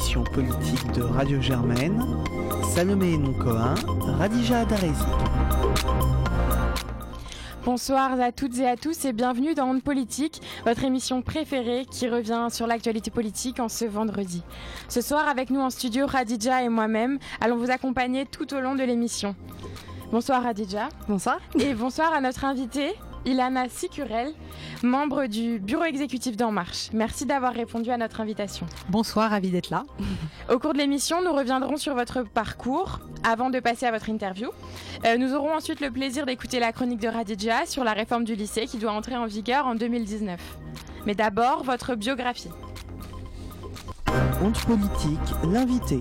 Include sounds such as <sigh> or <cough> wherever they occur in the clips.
l'émission politique de Radio Germaine, Salomé Noncoin, Radija Adarezi. Bonsoir à toutes et à tous et bienvenue dans Monde Politique, votre émission préférée qui revient sur l'actualité politique en ce vendredi. Ce soir avec nous en studio Radija et moi-même allons vous accompagner tout au long de l'émission. Bonsoir Radija. Bonsoir. Et bonsoir à notre invité, Ilana Sicurel, membre du bureau exécutif d'En Marche. Merci d'avoir répondu à notre invitation. Bonsoir, ravi d'être là. Au cours de l'émission, nous reviendrons sur votre parcours avant de passer à votre interview. Euh, nous aurons ensuite le plaisir d'écouter la chronique de Radija sur la réforme du lycée qui doit entrer en vigueur en 2019. Mais d'abord, votre biographie. Honte politique, l'invité.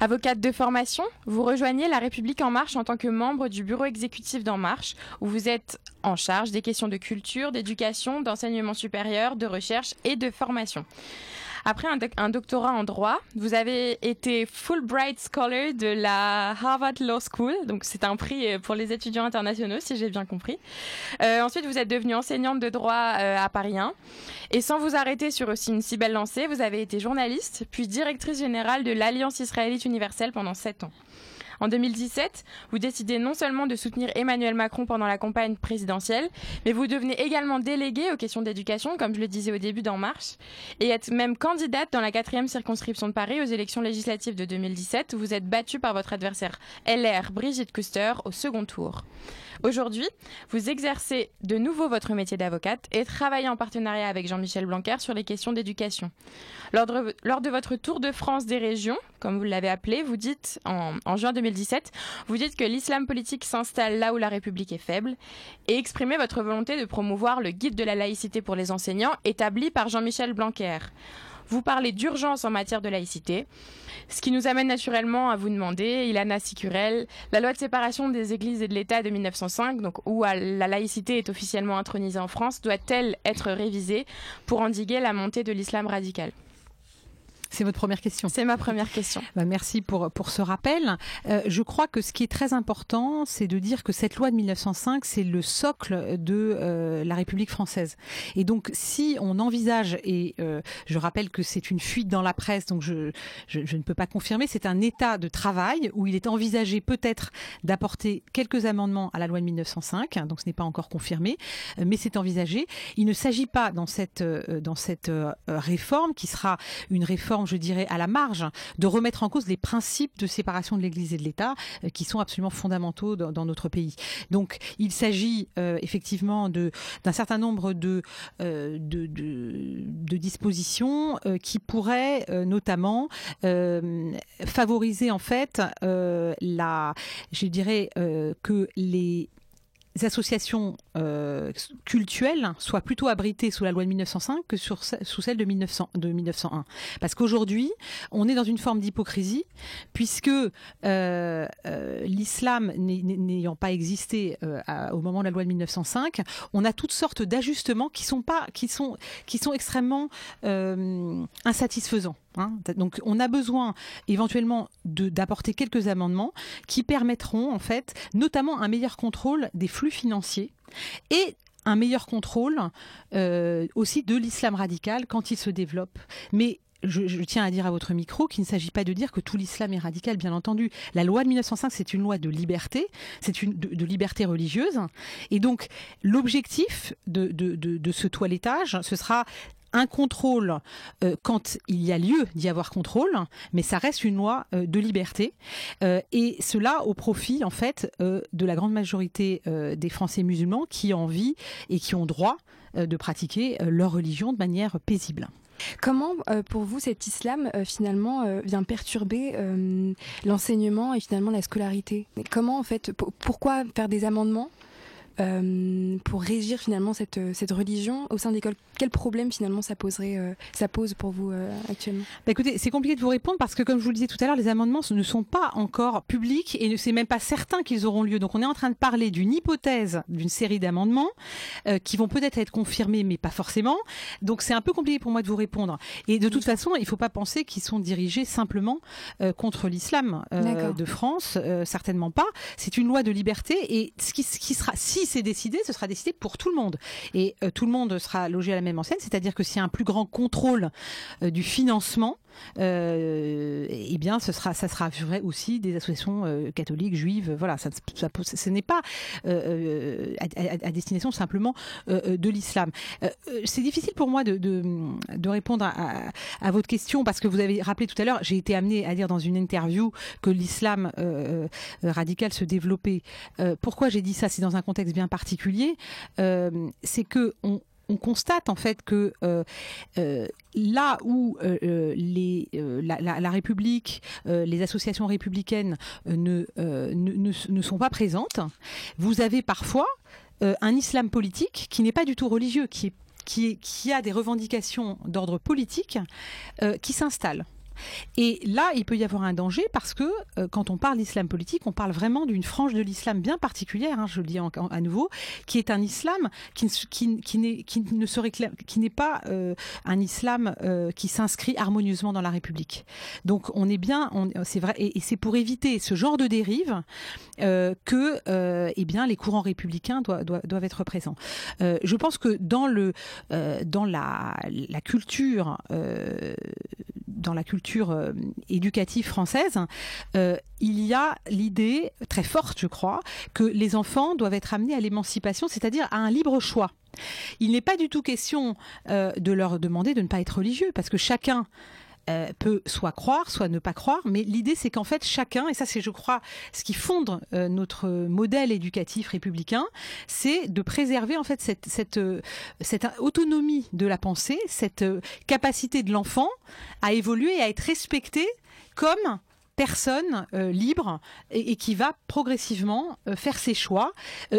Avocate de formation, vous rejoignez La République En Marche en tant que membre du bureau exécutif d'En Marche, où vous êtes en charge des questions de culture, d'éducation, d'enseignement supérieur, de recherche et de formation. Après un, doctorat en droit, vous avez été Fulbright Scholar de la Harvard Law School. Donc c'est un prix euh, pour les étudiants internationaux, si j'ai bien compris. Euh, ensuite, vous êtes devenue enseignante de droit euh, à Paris 1. Et sans vous arrêter sur aussi une si belle lancée, vous avez été journaliste, puis directrice générale de l'Alliance israélite universelle pendant sept ans. En 2017, vous décidez non seulement de soutenir Emmanuel Macron pendant la campagne présidentielle, mais vous devenez également délégué aux questions d'éducation, comme je le disais au début d'En Marche, et êtes même candidate dans la quatrième circonscription de Paris aux élections législatives de 2017. Où vous êtes battue par votre adversaire LR, Brigitte Custer, au second tour. Aujourd'hui, vous exercez de nouveau votre métier d'avocate et travaillez en partenariat avec Jean-Michel Blanquer sur les questions d'éducation. Lors de, votre tour de France des régions, comme vous l'avez appelé, vous dites en, en, juin 2017, vous dites que l'islam politique s'installe là où la République est faible et exprimez votre volonté de promouvoir le guide de la laïcité pour les enseignants établi par Jean-Michel Blanquer. Vous parlez d'urgence en matière de laïcité. Ce qui nous amène naturellement à vous demander, Ilana Sicurel, la loi de séparation des églises et de l'État de 1905, donc où la laïcité est officiellement intronisée en France, doit-elle être révisée pour endiguer la montée de l'islam radical? C'est votre première question. C'est ma première question. Bah, merci pour, pour ce rappel. Euh, je crois que ce qui est très important, c'est de dire que cette loi de 1905, c'est le socle de euh, la République française. Et donc, si on envisage, et euh, je rappelle que c'est une fuite dans la presse, donc je, je, je ne peux pas confirmer, c'est un état de travail où il est envisagé peut-être d'apporter quelques amendements à la loi de 1905, donc ce n'est pas encore confirmé, mais c'est envisagé. Il ne s'agit pas dans cette, dans cette réforme, qui sera une réforme je dirais, à la marge, de remettre en cause les principes de séparation de l'Église et de l'État euh, qui sont absolument fondamentaux dans, notre pays. Donc, il s'agit euh, effectivement d'un certain nombre de, euh, de, de, dispositions qui pourraient notamment favoriser en fait la, je dirais que les associations euh, cultuelles soient plutôt abritées sous la loi de 1905 que sous celle de, 1900, de 1901. Parce qu'aujourd'hui, on est dans une forme d'hypocrisie, puisque euh, euh, l'islam n'ayant pas existé au moment de la loi de 1905, on a toutes sortes d'ajustements qui qui sont, extrêmement insatisfaisants. Hein. Donc on a besoin éventuellement d'apporter quelques amendements qui permettront en fait notamment un meilleur contrôle des flux financiers et un meilleur contrôle euh, aussi de l'islam radical quand il se développe. Mais je, tiens à dire à votre micro qu'il ne s'agit pas de dire que tout l'islam est radical, bien entendu. La loi de 1905, c'est une loi de liberté, c'est une de, liberté religieuse, et donc l'objectif de, de, de, ce toilettage, ce sera un contrôle euh, quand il y a lieu d'y avoir contrôle, mais ça reste une loi euh, de liberté. Euh, et cela au profit en fait de la grande majorité des Français musulmans qui ont envie et qui ont droit de pratiquer leur religion de manière paisible. Comment, pour vous, cet islam finalement vient perturber l'enseignement et finalement la scolarité? Comment, en fait, pourquoi faire des amendements? Euh, pour régir finalement cette, cette religion au sein de l'école Quel problème finalement ça poserait, euh, ça pose pour vous euh, actuellement? Bah Écoutez, c'est compliqué de vous répondre parce que comme je vous le disais tout à l'heure, les amendements ne sont pas encore publics et ne c'est même pas certain qu'ils auront lieu. Donc on est en train de parler d'une hypothèse, d'une série d'amendements qui vont peut-être être confirmés, mais pas forcément. Donc c'est un peu compliqué pour moi de vous répondre. Et de toute façon, il ne faut pas penser qu'ils sont dirigés simplement contre l'islam de France, certainement pas. C'est une loi de liberté et ce qui, ce qui sera, si c'est décidé, ce sera décidé pour tout le monde. Et euh, tout le monde sera logé à la même enseigne, c'est-à-dire que s'il y a un plus grand contrôle euh, du financement, eh bien, ce sera, ça sera vrai aussi des associations catholiques, juives. Voilà, ça, ce n'est pas à, destination simplement de l'islam. C'est difficile pour moi de, répondre à, à, votre question parce que vous avez rappelé tout à l'heure, j'ai été amenée à dire dans une interview que l'islam radical se développait. pourquoi j'ai dit ça? C'est dans un contexte bien particulier. c'est que on, on constate en fait que euh, euh, là où euh, la, République, les associations républicaines ne, sont pas présentes, vous avez parfois un islam politique qui n'est pas du tout religieux, qui, qui, qui a des revendications d'ordre politique qui s'installent. Et là, il peut y avoir un danger parce que euh, quand on parle d'islam politique, on parle vraiment d'une frange de l'islam bien particulière, hein, je le dis à nouveau, qui est un islam qui, qui, qui, n'est, qui ne n'est pas euh, un islam euh, qui s'inscrit harmonieusement dans la République. Donc on est bien, c'est vrai, et, c'est pour éviter ce genre de dérive que, eh bien, les courants républicains doivent, être présents. je pense que dans le, dans la culture, dans la culture euh, éducative française, euh, il y a l'idée très forte, je crois, que les enfants doivent être amenés à l'émancipation, c'est-à-dire à un libre choix. Il n'est pas du tout question euh, de leur demander de ne pas être religieux, parce que chacun euh, peut soit croire, soit ne pas croire, mais l'idée c'est qu'en fait chacun, et ça c'est je crois ce qui fonde euh, notre modèle éducatif républicain, c'est de préserver en fait cette, cette, euh, cette autonomie de la pensée, cette capacité de l'enfant à évoluer et à être respecté comme personne euh, libre et, qui va progressivement euh, faire ses choix, euh,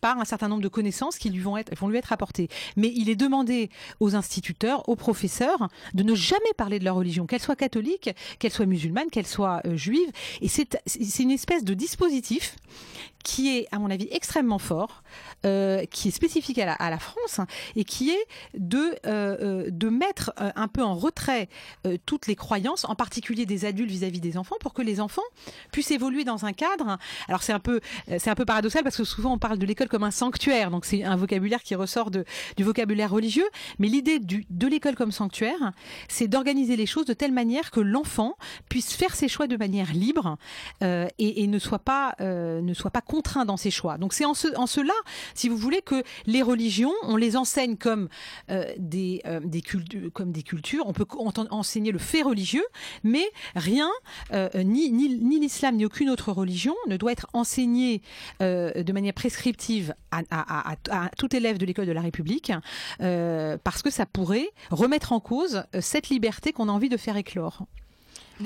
par un certain nombre de connaissances qui lui vont, être, vont lui être apportées. Mais il est demandé aux instituteurs, aux professeurs, de ne jamais parler de leur religion, qu'elle soit catholique, qu'elle soit musulmane, qu'elle soit juive. Et c'est une espèce de dispositif qui est, à mon avis, extrêmement fort, euh, qui est spécifique à la, France, et qui est de, euh, euh de mettre un peu en retrait toutes les croyances, en particulier des adultes vis-à-vis des enfants, pour que les enfants puissent évoluer dans un cadre. Alors c'est un peu, un peu paradoxal parce que souvent on parle de l'école comme un sanctuaire, donc c'est un vocabulaire qui ressort de, du vocabulaire religieux, mais l'idée de l'école comme sanctuaire, c'est d'organiser les choses de telle manière que l'enfant puisse faire ses choix de manière libre et, et, ne soit pas, ne soit pas contraint dans ses choix. Donc c'est en, ce, en cela, si vous voulez, que les religions, on les enseigne comme, euh, des, euh, des cultures. On peut enseigner le fait religieux, mais rien, euh, ni, l'islam, ni aucune autre religion ne doit être enseigné de manière prescriptive à, tout élève de l'école de la République, parce que ça pourrait remettre en cause cette liberté qu'on a envie de faire éclore.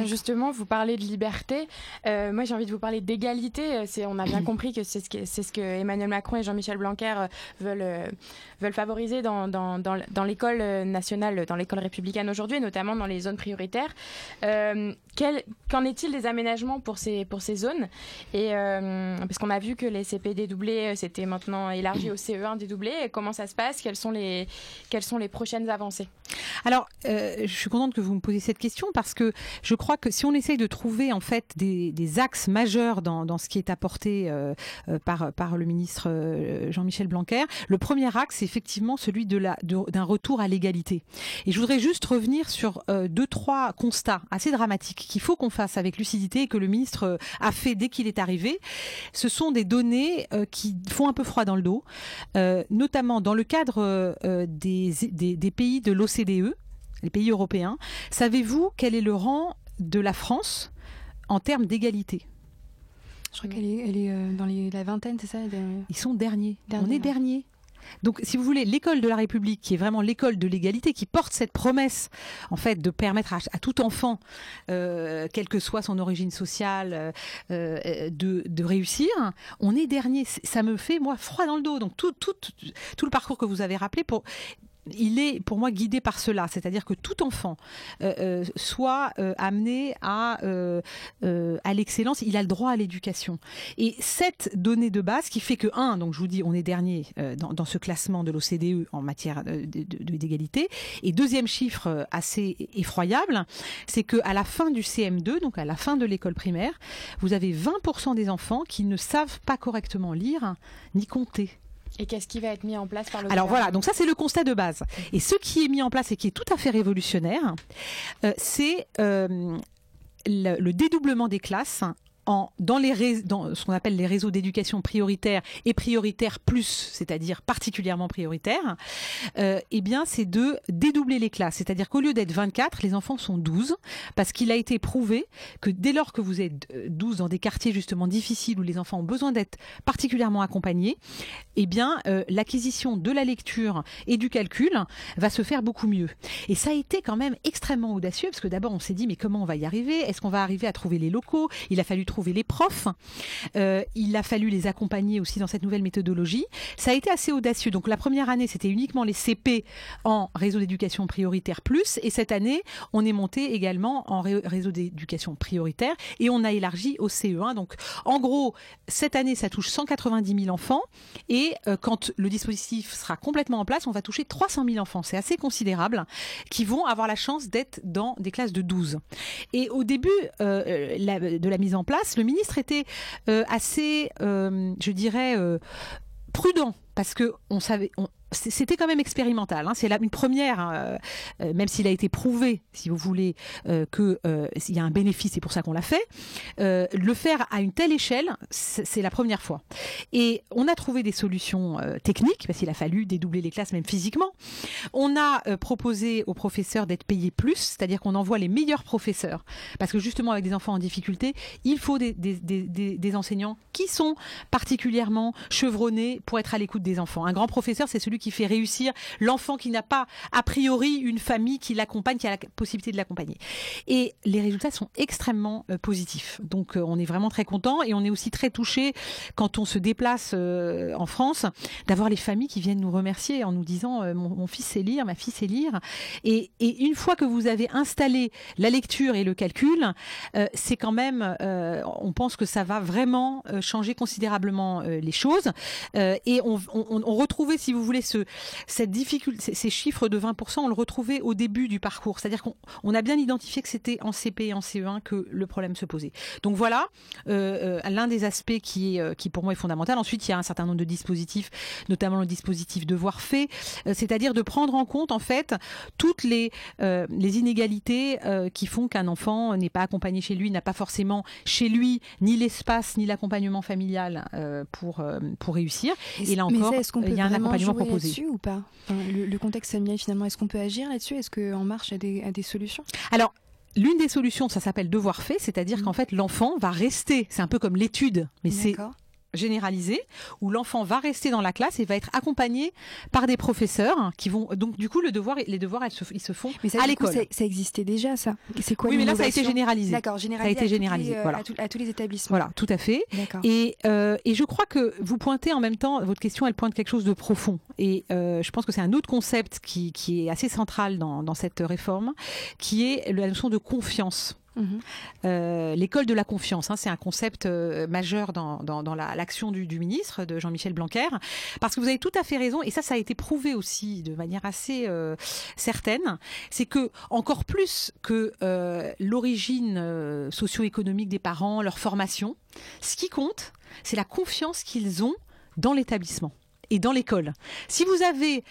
Justement, vous parlez de liberté. Euh, moi, j'ai envie de vous parler d'égalité. Euh, c'est, on a bien <clears throat> compris que c'est ce que, c'est ce que Emmanuel Macron et Jean-Michel Blanquer euh, veulent, veulent favoriser dans, dans, dans, dans, l'école nationale, dans l'école républicaine aujourd'hui, notamment dans les zones prioritaires. Euh, quel, qu'en est-il des aménagements pour ces, pour ces zones? Et parce qu'on a vu que les CP dédoublés, c'était maintenant élargi au CE1 dédoublé. Comment ça se passe? Quelles sont les, quelles sont les prochaines avancées? Alors, je suis contente que vous me posiez cette question parce que je crois crois que si on essaye de trouver en fait des, axes majeurs dans, ce qui est apporté euh, euh, par, le ministre euh, Jean-Michel Blanquer, le premier axe c'est effectivement celui d'un retour à l'égalité. Et je voudrais juste revenir sur deux, trois constats assez dramatiques qu'il faut qu'on fasse avec lucidité et que le ministre a fait dès qu'il est arrivé. Ce sont des données qui font un peu froid dans le dos, notamment dans le cadre des pays de l'OCDE, les pays européens. Savez-vous quel est le rang de la France en termes d'égalité. Je crois qu'elle est, elle est euh, dans la vingtaine, c'est ça Ils sont derniers. On est derniers. Donc, si vous voulez, l'école de la République, qui est vraiment l'école de l'égalité, qui porte cette promesse, en fait, de permettre à, tout enfant, euh, quelle que soit son origine sociale, euh, de, réussir, on est dernier. Ça me fait, moi, froid dans le dos. Donc, tout, tout, tout le parcours que vous avez rappelé, pour, il est pour moi guidé par cela, c'est-à-dire que tout enfant euh, euh, soit euh, amené à, à l'excellence, il a le droit à l'éducation. Et cette donnée de base qui fait que, un, donc je vous dis, on est dernier dans, ce classement de l'OCDE en matière d'égalité, et deuxième chiffre assez effroyable, c'est que à la fin du CM2, donc à la fin de l'école primaire, vous avez 20% des enfants qui ne savent pas correctement lire ni compter. Et qu'est-ce qui va être mis en place par le Alors voilà, donc ça c'est le constat de base. Et ce qui est mis en place et qui est tout à fait révolutionnaire, euh, c'est euh, le, le dédoublement des classes dans, les dans ce qu'on appelle les réseaux d'éducation prioritaire et prioritaire plus, c'est-à-dire particulièrement prioritaire, euh, eh bien, c'est de dédoubler les classes. C'est-à-dire qu'au lieu d'être 24, les enfants sont 12, parce qu'il a été prouvé que dès lors que vous êtes euh, 12 dans des quartiers justement difficiles où les enfants ont besoin d'être particulièrement accompagnés, eh bien, euh, l'acquisition de la lecture et du calcul va se faire beaucoup mieux. Et ça a été quand même extrêmement audacieux, parce que d'abord, on s'est dit, mais comment on va y arriver? Est-ce qu'on va arriver à trouver les locaux? Il a fallu trouver les profs. Euh, il a fallu les accompagner aussi dans cette nouvelle méthodologie. Ça a été assez audacieux. Donc, la première année, c'était uniquement les CP en réseau d'éducation prioritaire plus. Et cette année, on est monté également en ré- réseau d'éducation prioritaire et on a élargi au CE1. Donc, en gros, cette année, ça touche 190 000 enfants. Et euh, quand le dispositif sera complètement en place, on va toucher 300 000 enfants. C'est assez considérable qui vont avoir la chance d'être dans des classes de 12. Et au début euh, de la mise en place, le ministre était euh, assez, euh, je dirais, euh, prudent parce que on savait. C'était quand même expérimental. hein. C'est une première, hein, euh, même s'il a été prouvé, si vous voulez, euh, euh, y a un bénéfice, c'est pour ça qu'on l'a fait. Euh, le faire à une telle échelle, c'est la première fois. Et on a trouvé des solutions techniques, parce qu'il a fallu dédoubler les classes même physiquement. On a proposé aux professeurs d'être payés plus, c'est-à-dire qu'on envoie les meilleurs professeurs. Parce que justement, avec des enfants en difficulté, il faut des- des enseignants qui sont particulièrement chevronnés pour être à l'écoute des enfants. Un grand professeur, c'est celui qui fait réussir l'enfant qui n'a pas, a priori, une famille qui l'accompagne, qui a la possibilité de l'accompagner. Et les résultats sont extrêmement euh, positifs. Donc, euh, on est vraiment très content et on est aussi très touché quand on se déplace euh, en France d'avoir les familles qui viennent nous remercier en nous disant mon, fils sait lire, ma fille sait lire. Et, une fois que vous avez installé la lecture et le calcul, c'est quand même, on pense que ça va vraiment changer considérablement les choses. Et on, on retrouvait, si vous voulez, ce, cette difficulté, ces- chiffres de 20%, on le retrouvait au début du parcours. C'est-à-dire qu'on on a bien identifié que c'était en CP et en CE1 que le problème se posait. Donc voilà, euh, euh, l'un des aspects qui est euh, qui pour moi est fondamental. Ensuite, il y a un certain nombre de dispositifs, notamment le dispositif devoir fait, c'est-à-dire de prendre en compte en fait toutes les euh, les inégalités euh, qui font qu'un enfant n'est pas accompagné chez lui, n'a pas forcément chez lui ni l'espace ni l'accompagnement familial pour pour réussir. Et là encore, ça, est-ce qu'on il y peut a un accompagnement jouer proposé. là-dessus ou pas? Enfin, le, le contexte familial, finalement, est-ce qu'on peut agir là-dessus? Est-ce qu'En Marche a des, a des solutions? Alors, l'une des solutions, ça s'appelle devoir fait, c'est-à-dire Mhm. qu'en fait, l'enfant va rester, c'est un peu comme l'étude, mais c'est D'accord. généralisé, où l'enfant va rester dans la classe et va être accompagné par des professeurs qui vont. Donc, du coup, le devoir, les devoirs, elles se- ils se font Mais ça, à l'école. ça, ça existait déjà, ça. C'est quoi Oui, mais là, ça a été généralisé. D'accord, généralisé. été à toutes les, généralisé, euh, voilà. à, tout- à tous les établissements. Voilà, tout à fait. Et, euh, et je crois que vous pointez en même temps, votre question, elle pointe quelque chose de profond. Et euh, je pense que c'est un autre concept qui, qui est assez central dans, dans cette réforme, qui est la notion de confiance. Euh, l'école de la confiance, hein, c'est un concept euh, majeur dans, dans, dans la- l'action du, ministre, de Jean-Michel Blanquer, parce que vous avez tout à fait raison, et ça, ça a été prouvé aussi de manière assez euh, certaine, c'est que encore plus que l'origine socio-économique des parents, leur formation, ce qui compte, c'est la confiance qu'ils ont dans l'établissement et dans l'école. Si vous avez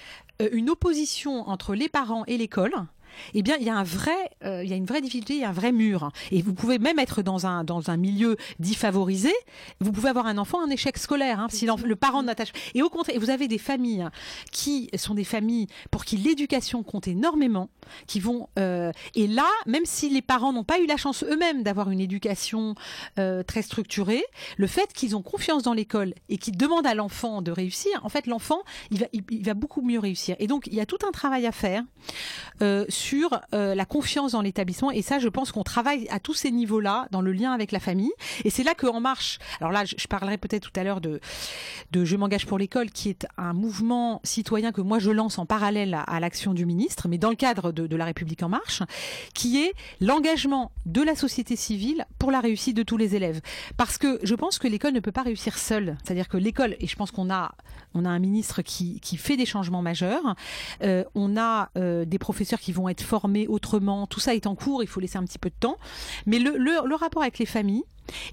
une opposition entre les parents et l'école, eh bien, il y a un vrai, euh, il y a une vraie difficulté, il y a un vrai mur. Et vous pouvez même être dans un dans un milieu dit favorisé. Vous pouvez avoir un enfant en échec scolaire hein, si le parent n'attache. Et au contraire, vous avez des familles qui sont des familles pour qui l'éducation compte énormément, qui vont euh, et là, même si les parents n'ont pas eu la chance eux-mêmes d'avoir une éducation euh, très structurée, le fait qu'ils ont confiance dans l'école et qu'ils demandent à l'enfant de réussir, en fait, l'enfant, il va, il, il va beaucoup mieux réussir. Et donc, il y a tout un travail à faire sur euh, la confiance dans l'établissement. Et ça, je pense qu'on travaille à tous ces niveaux-là, dans le lien avec la famille. Et c'est là que En Marche, alors là, je, parlerai peut-être tout à l'heure de, de Je m'engage pour l'école, qui est un mouvement citoyen que moi je lance en parallèle à, l'action du ministre, mais dans le cadre de, de La République En Marche, qui est l'engagement de la société civile pour la réussite de tous les élèves. Parce que je pense que l'école ne peut pas réussir seule. C'est-à-dire que l'école, et je pense qu'on a, on a un ministre qui, qui fait des changements majeurs, euh, on a euh, des professeurs qui vont être formés autrement, tout ça est en cours, il faut laisser un petit peu de temps. Mais le, le rapport avec les familles,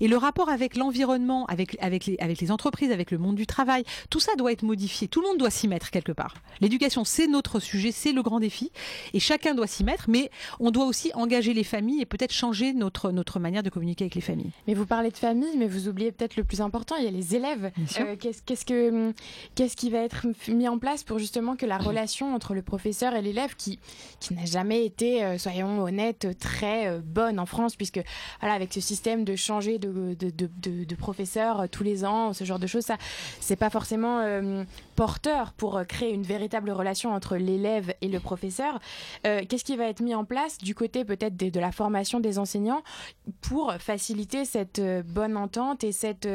Et le rapport avec l'environnement, avec, avec, les, avec les entreprises, avec le monde du travail, tout ça doit être modifié. Tout le monde doit s'y mettre quelque part. L'éducation, c'est notre sujet, c'est le grand défi. Et chacun doit s'y mettre, mais on doit aussi engager les familles et peut-être changer notre, notre manière de communiquer avec les familles. Mais vous parlez de famille, mais vous oubliez peut-être le plus important, il y a les élèves. Euh, qu'est-ce, qu'est-ce, que, qu'est-ce qui va être mis en place pour justement que la <coughs> relation entre le professeur et l'élève, qui, qui n'a jamais été, euh, soyons honnêtes, très euh, bonne en France, puisque voilà, avec ce système de de, de, professeur tous les ans, ce genre de choses, ça, c'est pas forcément porteur pour créer une véritable relation entre l'élève et le professeur. qu'est-ce qui va être mis en place du côté peut-être de, la formation des enseignants pour faciliter cette bonne entente et cette,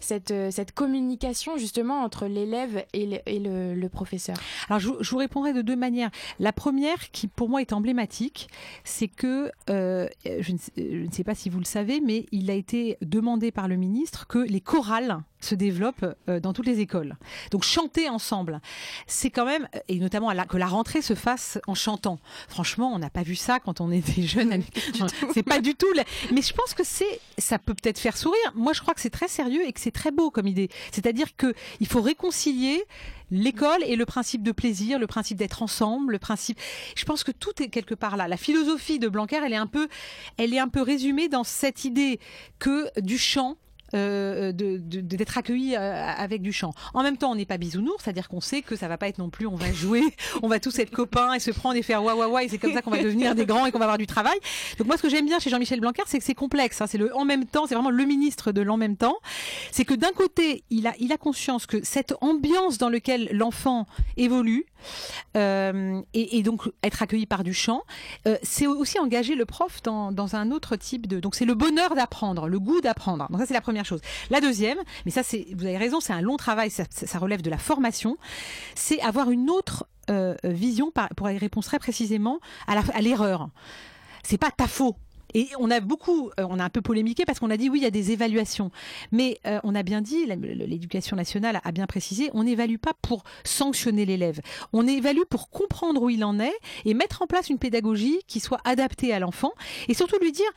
cette, communication justement entre l'élève et, le, professeur? Alors je, vous répondrai de deux manières. La première, qui pour moi est emblématique, c'est que, euh, je, ne sais, je, ne sais, pas si vous le savez, mais il a été demandé par le ministre que les chorales se développent euh, dans toutes les écoles. Donc chanter ensemble, c'est quand même, et notamment la, que la rentrée se fasse en chantant. Franchement, on n'a pas vu ça quand on était jeunes. <laughs> c'est pas du tout. Mais je pense que c'est, ça peut peut-être faire sourire. Moi, je crois que c'est très sérieux et que c'est très beau comme idée. C'est-à-dire que il faut réconcilier l'école et le principe de plaisir, le principe d'être ensemble, le principe. Je pense que tout est quelque part là. La philosophie de Blanquer, elle est un peu, elle est un peu résumée dans cette idée que du chant euh, d'être de, accueilli euh, avec du chant. En même temps, on n'est pas bisounours, c'est-à-dire qu'on sait que ça va pas être non plus, on va jouer, <laughs> on va tous être copains et se prendre et faire wa wa wa et c'est comme ça qu'on va devenir des grands et qu'on va avoir du travail. Donc moi, ce que j'aime bien chez Jean-Michel Blanquer, c'est que c'est complexe. Hein, c'est le en même temps, c'est vraiment le ministre de l'en même temps. C'est que d'un côté, il a, il a conscience que cette ambiance dans laquelle l'enfant évolue euh, et, donc être accueilli par du chant, euh, c'est aussi engager le prof dans, un autre type de. Donc c'est le bonheur d'apprendre, le goût d'apprendre. Donc ça c'est la première chose. La deuxième, mais ça c'est, vous avez raison, c'est un long travail, ça, relève de la formation, c'est avoir une autre euh, vision pour y répondre très précisément à l'erreur. C'est pas ta faute et on a beaucoup, euh, on a un peu polémiqué parce qu'on a dit oui, il y a des évaluations. Mais euh, on a bien dit, l'éducation nationale a bien précisé, on n'évalue pas pour sanctionner l'élève. On évalue pour comprendre où il en est et mettre en place une pédagogie qui soit adaptée à l'enfant et surtout lui dire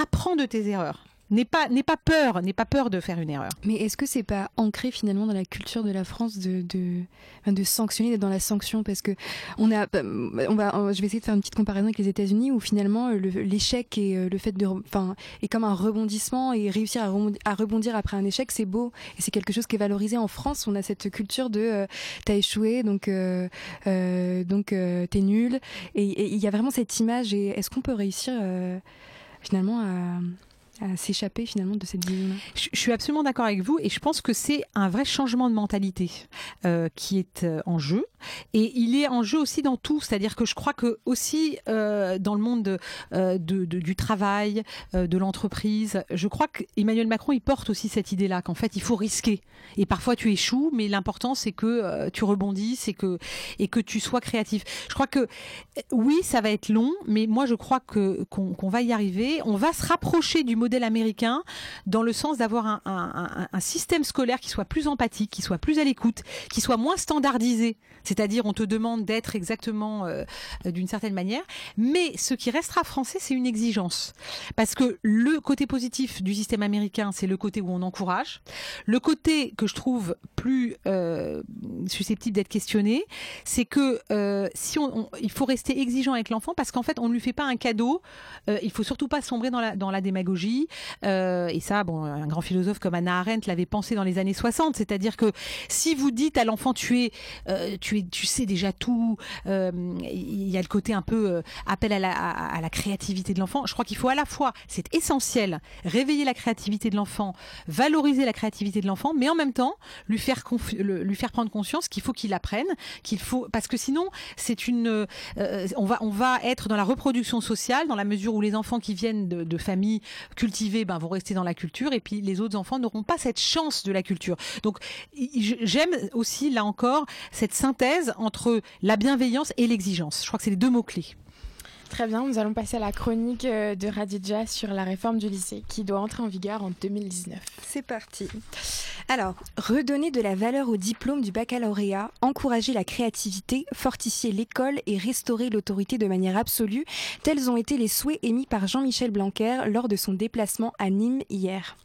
apprends de tes erreurs. N'aie pas, n'aie pas peur, n'aie pas peur de faire une erreur. Mais est-ce que c'est pas ancré finalement dans la culture de la France de de, sanctionner, d'être dans la sanction? Parce que on a, on va, je vais essayer de faire une petite comparaison avec les États-Unis où finalement l'échec et euh, le fait de, enfin, est comme un rebondissement et réussir à rebondir, après un échec, c'est beau et c'est quelque chose qui est valorisé en France. On a cette culture de euh, t'as échoué donc euh, donc t'es nul et il y a vraiment cette image est-ce qu'on peut réussir finalement à à s'échapper finalement de cette vision-là? Je, suis absolument d'accord avec vous et je pense que c'est un vrai changement de mentalité euh, qui est euh, en jeu et il est en jeu aussi dans tout, c'est-à-dire que je crois que aussi euh, dans le monde de, de, de, du travail, de l'entreprise, je crois qu'Emmanuel Macron il porte aussi cette idée-là qu'en fait il faut risquer et parfois tu échoues, mais l'important c'est que tu rebondisses et que et que tu sois créatif. Je crois que oui ça va être long, mais moi je crois que qu'on qu va y arriver, on va se rapprocher du modèle américain dans le sens d'avoir un, système scolaire qui soit plus empathique, qui soit plus à l'écoute, qui soit moins standardisé. C'est-à-dire on te demande d'être exactement euh, d'une certaine manière, mais ce qui restera français, c'est une exigence. Parce que le côté positif du système américain, c'est le côté où on encourage. Le côté que je trouve plus euh, susceptible d'être questionné, c'est que euh, si on, on, il faut rester exigeant avec l'enfant parce qu'en fait on ne lui fait pas un cadeau. Euh, il faut surtout pas sombrer dans la, dans la démagogie euh, et ça, bon, un grand philosophe comme Anna Arendt l'avait pensé dans les années 60, c'est-à-dire que si vous dites à l'enfant tu es, euh, tu es, tu sais déjà tout, euh, il y a le côté un peu appel à la, créativité de l'enfant. Je crois qu'il faut à la fois, c'est essentiel, réveiller la créativité de l'enfant, valoriser la créativité de l'enfant, mais en même temps lui faire lui faire prendre conscience qu'il faut qu'il apprenne, qu'il faut parce que sinon c'est une, on va on va être dans la reproduction sociale dans la mesure où les enfants qui viennent de, de familles cultivés ben, vont rester dans la culture et puis les autres enfants n'auront pas cette chance de la culture. Donc j'aime aussi, là encore, cette synthèse entre la bienveillance et l'exigence. Je crois que c'est les deux mots-clés. Très bien, nous allons passer à la chronique euh, de Radija sur la réforme du lycée qui doit entrer en vigueur en 2019. C'est parti. Alors, redonner de la valeur au diplôme du baccalauréat, encourager la créativité, fortifier l'école et restaurer l'autorité de manière absolue, tels ont été les souhaits émis par Jean-Michel Blanquer lors de son déplacement à Nîmes hier.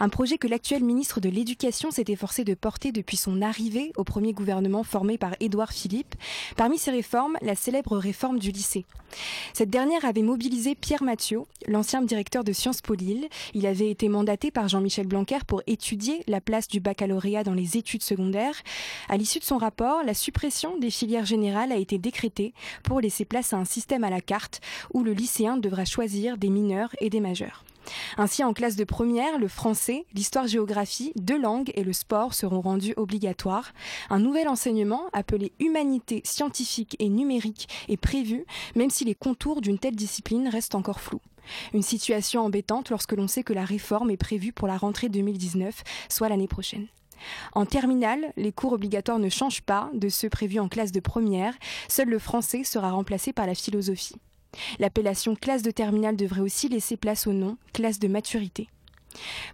Un projet que l'actuel ministre de l'Éducation s'est efforcé de porter depuis son arrivée au premier gouvernement formé par Édouard Philippe. Parmi ces réformes, la célèbre réforme du lycée. Cette dernière avait mobilisé Pierre Mathieu, l'ancien directeur de Sciences Po Lille. Il avait été mandaté par Jean-Michel Blanquer pour étudier la place du baccalauréat dans les études secondaires. À l'issue de son rapport, la suppression des filières générales a été décrétée pour laisser place à un système à la carte où le lycéen devra choisir des mineurs et des majeurs. Ainsi, en classe de première, le français, l'histoire-géographie, deux langues et le sport seront rendus obligatoires. Un nouvel enseignement, appelé humanité scientifique et numérique, est prévu, même si les contours d'une telle discipline restent encore flous. Une situation embêtante lorsque l'on sait que la réforme est prévue pour la rentrée 2019, soit l'année prochaine. En terminale, les cours obligatoires ne changent pas de ceux prévus en classe de première, seul le français sera remplacé par la philosophie. L'appellation classe de terminale devrait aussi laisser place au nom classe de maturité.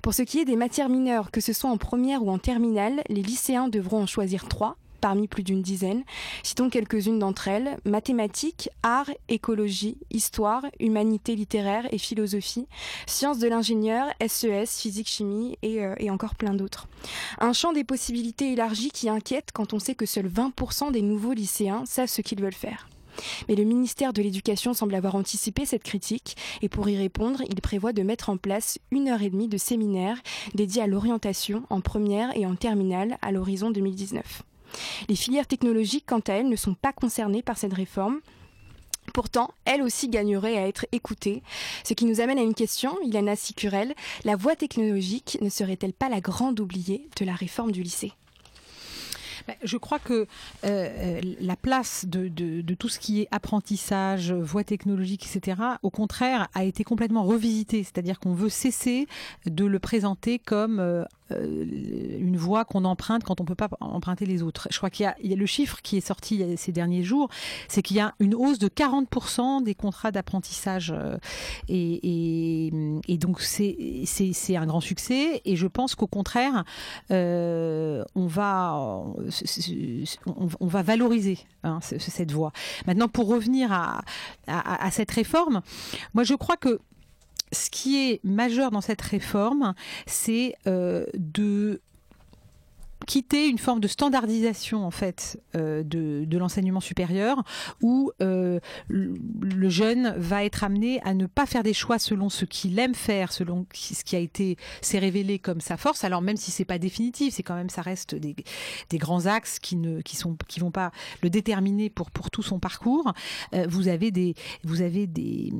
Pour ce qui est des matières mineures, que ce soit en première ou en terminale, les lycéens devront en choisir trois, parmi plus d'une dizaine. Citons quelques-unes d'entre elles mathématiques, arts, écologie, histoire, humanité littéraire et philosophie, sciences de l'ingénieur, SES, physique, chimie et, euh, et encore plein d'autres. Un champ des possibilités élargi qui inquiète quand on sait que seuls 20% des nouveaux lycéens savent ce qu'ils veulent faire. Mais le ministère de l'Éducation semble avoir anticipé cette critique et pour y répondre, il prévoit de mettre en place une heure et demie de séminaire dédié à l'orientation en première et en terminale à l'horizon 2019. Les filières technologiques, quant à elles, ne sont pas concernées par cette réforme. Pourtant, elles aussi gagneraient à être écoutées. Ce qui nous amène à une question, Ilana Sicurel. La voie technologique ne serait-elle pas la grande oubliée de la réforme du lycée? Je crois que euh, la place de, de, tout ce qui est apprentissage, voie technologique, etc., au contraire, a été complètement revisitée. C'est-à-dire qu'on veut cesser de le présenter comme euh, euh, une voie qu'on emprunte quand on peut pas emprunter les autres. Je crois qu'il y, a le chiffre qui est sorti ces derniers jours, c'est qu'il y a une hausse de 40% des contrats d'apprentissage et, et, donc c'est un grand succès et je pense qu'au contraire euh, on va on, va valoriser hein, cette voie. Maintenant pour revenir à cette réforme, moi je crois que ce qui est majeur dans cette réforme, c'est euh, de quitter une forme de standardisation en fait euh, de, de l'enseignement supérieur où euh, le jeune va être amené à ne pas faire des choix selon ce qu'il aime faire, selon ce qui a été s'est révélé comme sa force. Alors même si c'est pas définitif, c'est quand même ça reste des, des, grands axes qui ne qui sont qui vont pas le déterminer pour pour tout son parcours. Euh, vous avez des vous avez des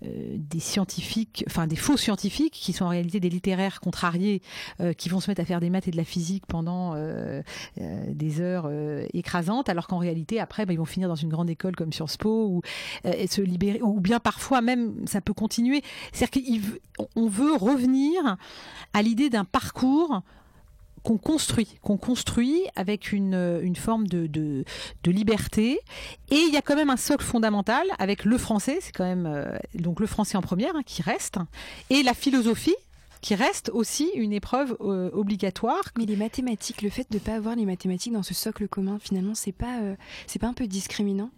des scientifiques, enfin des faux scientifiques qui sont en réalité des littéraires contrariés qui vont se mettre à faire des maths et de la physique pendant euh, euh, des heures euh, écrasantes, alors qu'en réalité, après, bah, ils vont finir dans une grande école comme Sciences Po ou se libérer, ou bien parfois même, ça peut continuer. C'est-à-dire qu'on veut revenir à l'idée d'un parcours qu'on construit, qu'on construit avec une, forme de, liberté. Et il y a quand même un socle fondamental avec le français, c'est quand même donc le français en première hein, qui reste, et la philosophie qui reste aussi une épreuve euh, obligatoire. Mais les mathématiques, le fait de ne pas avoir les mathématiques dans ce socle commun, finalement, c'est pas, euh, c'est pas un peu discriminant?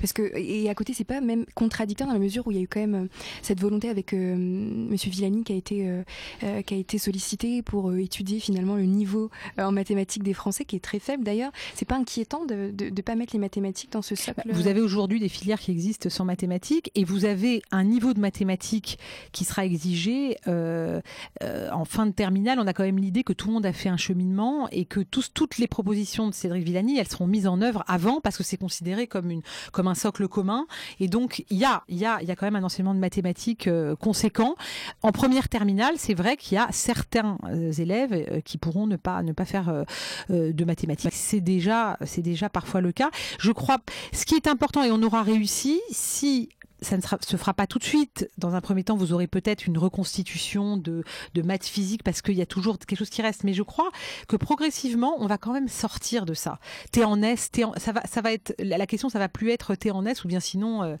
Parce que et à côté c'est pas même contradictoire dans la mesure où il y a eu quand même euh, cette volonté avec euh, Monsieur Villani qui a été euh, euh, qui a été sollicité pour euh, étudier finalement le niveau en mathématiques des Français qui est très faible d'ailleurs. C'est pas inquiétant de, de, de pas mettre les mathématiques dans ce socle. Vous avez aujourd'hui des filières qui existent sans mathématiques et vous avez un niveau de mathématiques qui sera exigé en fin de terminale. On a quand même l'idée que tout le monde a fait un cheminement et que tous, toutes les propositions de Cédric Villani elles seront mises en œuvre avant parce que c'est considéré comme une comme un un socle commun. Et donc, il y a, y a, quand même un enseignement de mathématiques euh, conséquent. En première terminale, c'est vrai qu'il y a certains euh, élèves euh, qui pourront ne pas, ne pas faire de mathématiques. C'est déjà, c'est déjà parfois le cas. Je crois, ce qui est important, et on aura réussi si ça ne se fera pas tout de suite. Dans un premier temps, vous aurez peut-être une reconstitution de, de maths physique parce qu'il y a toujours quelque chose qui reste. Mais je crois que progressivement, on va quand même sortir de ça. T'es en S, es en, ça va, ça va être la question, ça va plus être t'es en S ou bien sinon euh,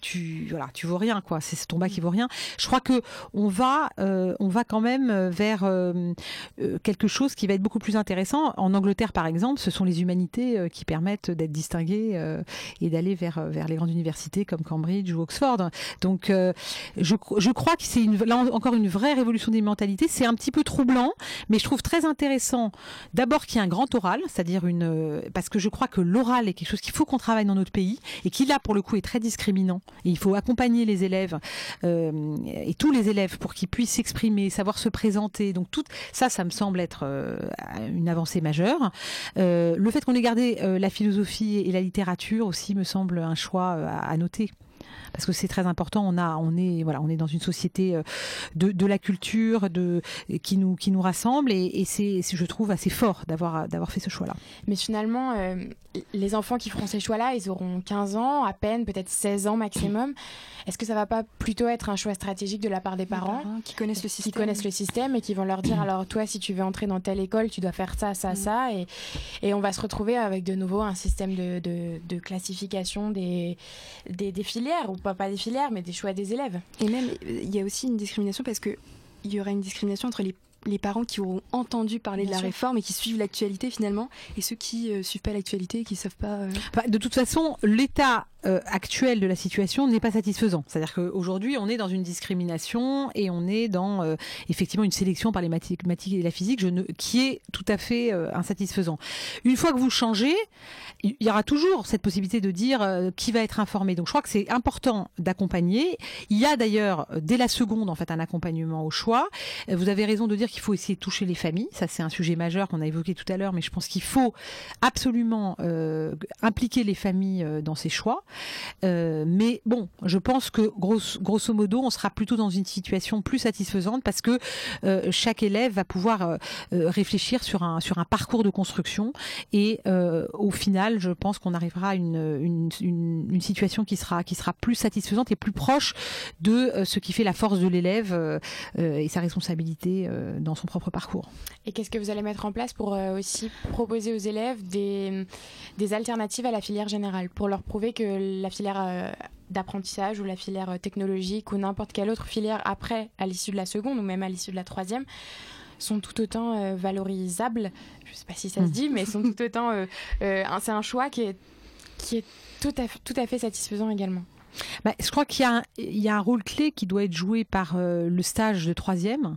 tu voilà, tu vaux rien quoi. C'est ton bac qui vaut rien. Je crois que on va, euh, on va quand même vers euh, quelque chose qui va être beaucoup plus intéressant. En Angleterre, par exemple, ce sont les humanités qui permettent d'être distinguées et d'aller vers vers les grandes universités comme Cambridge Oxford. Donc, je, je crois que c'est là encore une vraie révolution des mentalités. C'est un petit peu troublant, mais je trouve très intéressant. D'abord qu'il y ait un grand oral, c'est-à-dire une, parce que je crois que l'oral est quelque chose qu'il faut qu'on travaille dans notre pays et qui là pour le coup est très discriminant. Il faut accompagner les élèves euh, et tous les élèves pour qu'ils puissent s'exprimer, savoir se présenter. Donc tout ça, ça me semble être euh, une avancée majeure. Euh, le fait qu'on ait gardé la philosophie et la littérature aussi me semble un choix à noter parce que c'est très important. On a, on est, voilà, on est dans une société euh, de, de la culture, de qui nous qui nous rassemble, et, c'est, je trouve, assez fort d'avoir d'avoir fait ce choix-là. Mais finalement, euh, les enfants qui feront ces choix-là, ils auront 15 ans, à peine, peut-être 16 ans maximum. Est-ce que ça va pas plutôt être un choix stratégique de la part des parents, qui connaissent le système, qui connaissent le système et qui vont leur dire alors toi, si tu veux entrer dans telle école, tu dois faire ça, ça, mm. ça, et, et on va se retrouver avec de nouveau un système de, de, de classification des, des, des filières ou pas, des filières, mais des choix des élèves. Et même, il y a aussi une discrimination parce que il y aura une discrimination entre les les parents qui auront entendu parler de la réforme et qui suivent l'actualité finalement, et ceux qui ne euh, suivent pas l'actualité et qui ne savent pas. Euh, de toute façon, l'État euh, de la situation n'est pas satisfaisant. C'est-à-dire qu'aujourd'hui, on est dans une discrimination et on est dans euh, effectivement une sélection par les mathématiques et la physique je ne, qui est tout à fait euh, insatisfaisant. Une fois que vous changez, il y aura toujours cette possibilité de dire qui va être informé. Donc je crois que c'est important d'accompagner. Il y a d'ailleurs dès la seconde en fait un accompagnement au choix. Vous avez raison de dire qu'il faut essayer de toucher les familles. Ça c'est un sujet majeur qu'on a évoqué tout à l'heure, mais je pense qu'il faut absolument impliquer les familles dans ces choix. Euh, mais bon, je pense que grosso, modo, on sera plutôt dans une situation plus satisfaisante parce que euh, chaque élève va pouvoir euh, réfléchir sur un, parcours de construction et au final, je pense qu'on arrivera à une, situation qui sera, qui sera plus satisfaisante et plus proche de ce qui fait la force de l'élève et sa responsabilité dans son propre parcours. Et qu'est-ce que vous allez mettre en place pour aussi proposer aux élèves des, des alternatives à la filière générale pour leur prouver que la filière euh, d'apprentissage ou la filière euh, technologique ou n'importe quelle autre filière après, à l'issue de la seconde ou même à l'issue de la troisième, sont tout autant euh, valorisables. Je ne sais pas si ça se dit, mais sont tout autant. c'est un choix qui est, qui est tout, à, tout à fait satisfaisant également. Bah, je crois qu'il y, a un rôle clé qui doit être joué par le stage de troisième.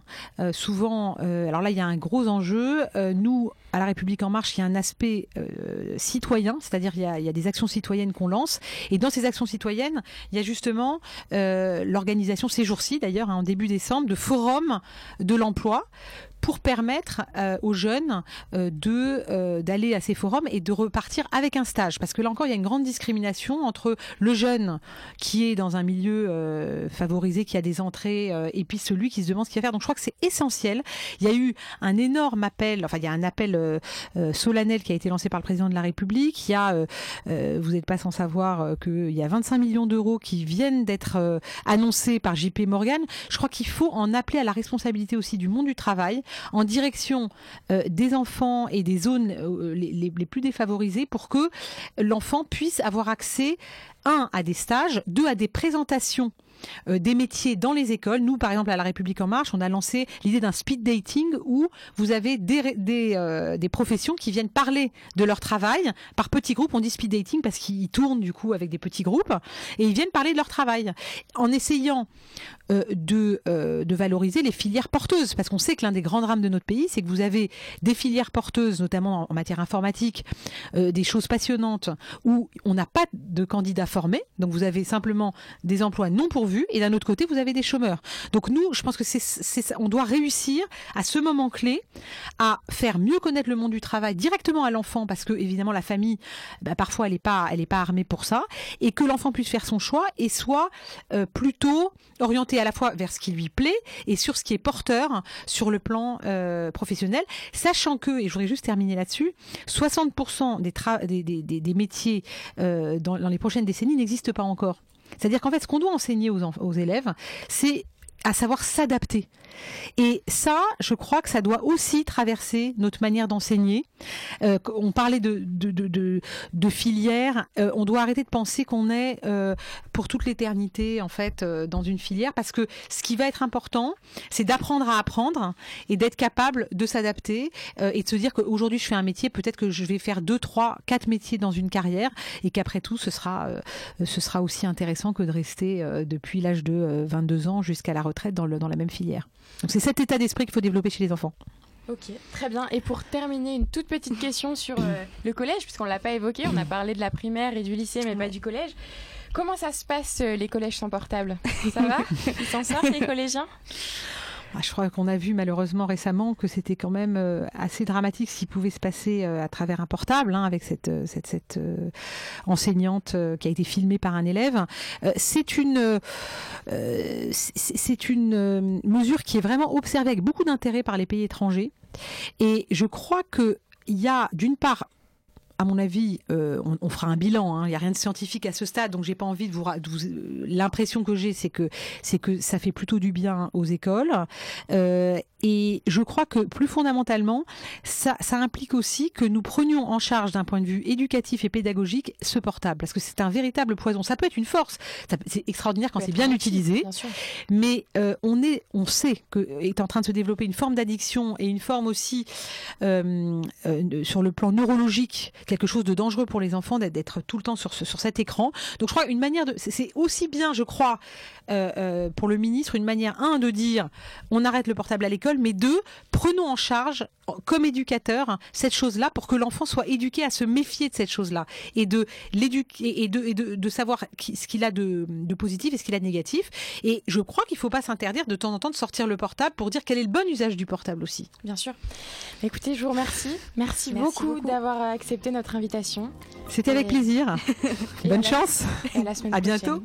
souvent, alors là, il y a un gros enjeu. nous, à la République en marche, il y a un aspect euh, citoyen, c'est-à-dire il, il, y a des actions citoyennes qu'on lance. Et dans ces actions citoyennes, il y a justement euh, l'organisation ces jours-ci, d'ailleurs, hein, en début décembre, de forums de l'emploi pour permettre euh, aux jeunes euh, de euh, d'aller à ces forums et de repartir avec un stage. Parce que là encore il y a une grande discrimination entre le jeune qui est dans un milieu favorisé qui a des entrées et puis celui qui se demande ce qu'il va faire. Donc je crois que c'est essentiel. Il y a eu un énorme appel enfin il y a un appel solennel qui a été lancé par le président de la République. Il y a vous n'êtes pas sans savoir qu'il y a 25 millions d'euros qui viennent d'être annoncés par JP Morgan. Je crois qu'il faut en appeler à la responsabilité aussi du monde du travail en direction euh, des enfants et des zones euh, les, plus défavorisées pour que l'enfant puisse avoir accès, un, à des stages, deux, à des présentations des métiers dans les écoles. Nous, par exemple, à La République En Marche, on a lancé l'idée d'un speed dating où vous avez des, des, des, professions qui viennent parler de leur travail. Par petits groupes, on dit speed dating parce qu'ils tournent du coup avec des petits groupes et ils viennent parler de leur travail. En essayant euh, de, euh, de valoriser les filières porteuses. Parce qu'on sait que l'un des grands drames de notre pays, c'est que vous avez des filières porteuses, notamment en matière informatique, euh, des choses passionnantes où on n'a pas de candidats formés. Donc vous avez simplement des emplois non pourvus et d'un autre côté, vous avez des chômeurs. Donc nous, je pense que c'est, on doit réussir à ce moment clé à faire mieux connaître le monde du travail directement à l'enfant parce que évidemment la famille, bah, parfois elle n'est pas, armée pour ça et que l'enfant puisse faire son choix et soit plutôt orienté à la fois vers ce qui lui plaît et sur ce qui est porteur sur le plan euh, professionnel, sachant que, et je voudrais juste terminer là-dessus, 60% des, métiers euh, dans les prochaines décennies n'existent pas encore. C'est-à-dire qu'en fait, ce qu'on doit enseigner aux, aux élèves, c'est à savoir s'adapter. Et ça, je crois que ça doit aussi traverser notre manière d'enseigner. Euh, on parlait de, de. Euh, on doit arrêter de penser qu'on est euh, pour toute l'éternité en fait dans une filière, parce que ce qui va être important, c'est d'apprendre à apprendre et d'être capable de s'adapter et de se dire qu'aujourd'hui je fais un métier, peut-être que je vais faire deux, trois, quatre métiers dans une carrière et qu'après tout, ce sera, aussi intéressant que de rester depuis l'âge de 22 ans jusqu'à la retraite dans la même filière. Donc c'est cet état d'esprit qu'il faut développer chez les enfants. Ok, très bien. Et pour terminer, une toute petite question sur euh, <clears throat> le collège, puisqu'on ne l'a pas évoqué. On a <clears throat> parlé de la primaire et du lycée, mais pas du collège. Comment ça se passe, euh, les collèges sans portable? Ça va? <laughs> Ils s'en sortent, les collégiens? Je crois qu'on a vu malheureusement récemment que c'était quand même euh, assez dramatique ce qui pouvait se passer euh, à travers un portable, hein, avec cette, euh, cette, cette enseignante qui a été filmée par un élève. C'est une, c'est une mesure qui est vraiment observée avec beaucoup d'intérêt par les pays étrangers. Et je crois que il y a d'une part à mon avis, euh, on, on fera un bilan. hein. Il n'y a rien de scientifique à ce stade, donc j'ai pas envie de vous. vous- euh, L'impression que j'ai, c'est que c'est que ça fait plutôt du bien aux écoles. Euh, et je crois que plus fondamentalement, ça, ça implique aussi que nous prenions en charge d'un point de vue éducatif et pédagogique ce portable, parce que c'est un véritable poison. Ça peut être une force. C'est extraordinaire quand c'est bien utilisé. Bien. Mais euh, on est, on sait que est en train de se développer une forme d'addiction et une forme aussi euh, euh, sur le plan neurologique, quelque chose de dangereux pour les enfants d'être- tout le temps sur ce, sur cet écran. Donc je crois une manière de, c'est- aussi bien, je crois, euh, euh, pour le ministre, une manière un de dire on arrête le portable à l'école, mais deux prenons en charge comme éducateurs cette chose-là pour que l'enfant soit éduqué à se méfier de cette chose-là et de l'éduquer et de, et de, de savoir qui- ce qu'il a de, de positif et ce qu'il a de négatif. Et je crois qu'il ne faut pas s'interdire de temps en temps de sortir le portable pour dire quel est le bon usage du portable aussi. Bien sûr. Écoutez, je vous remercie. Merci, Merci beaucoup, beaucoup. d'avoir accepté notre invitation. C'était avec plaisir. <laughs> Bonne chance. à la semaine À prochaine. bientôt.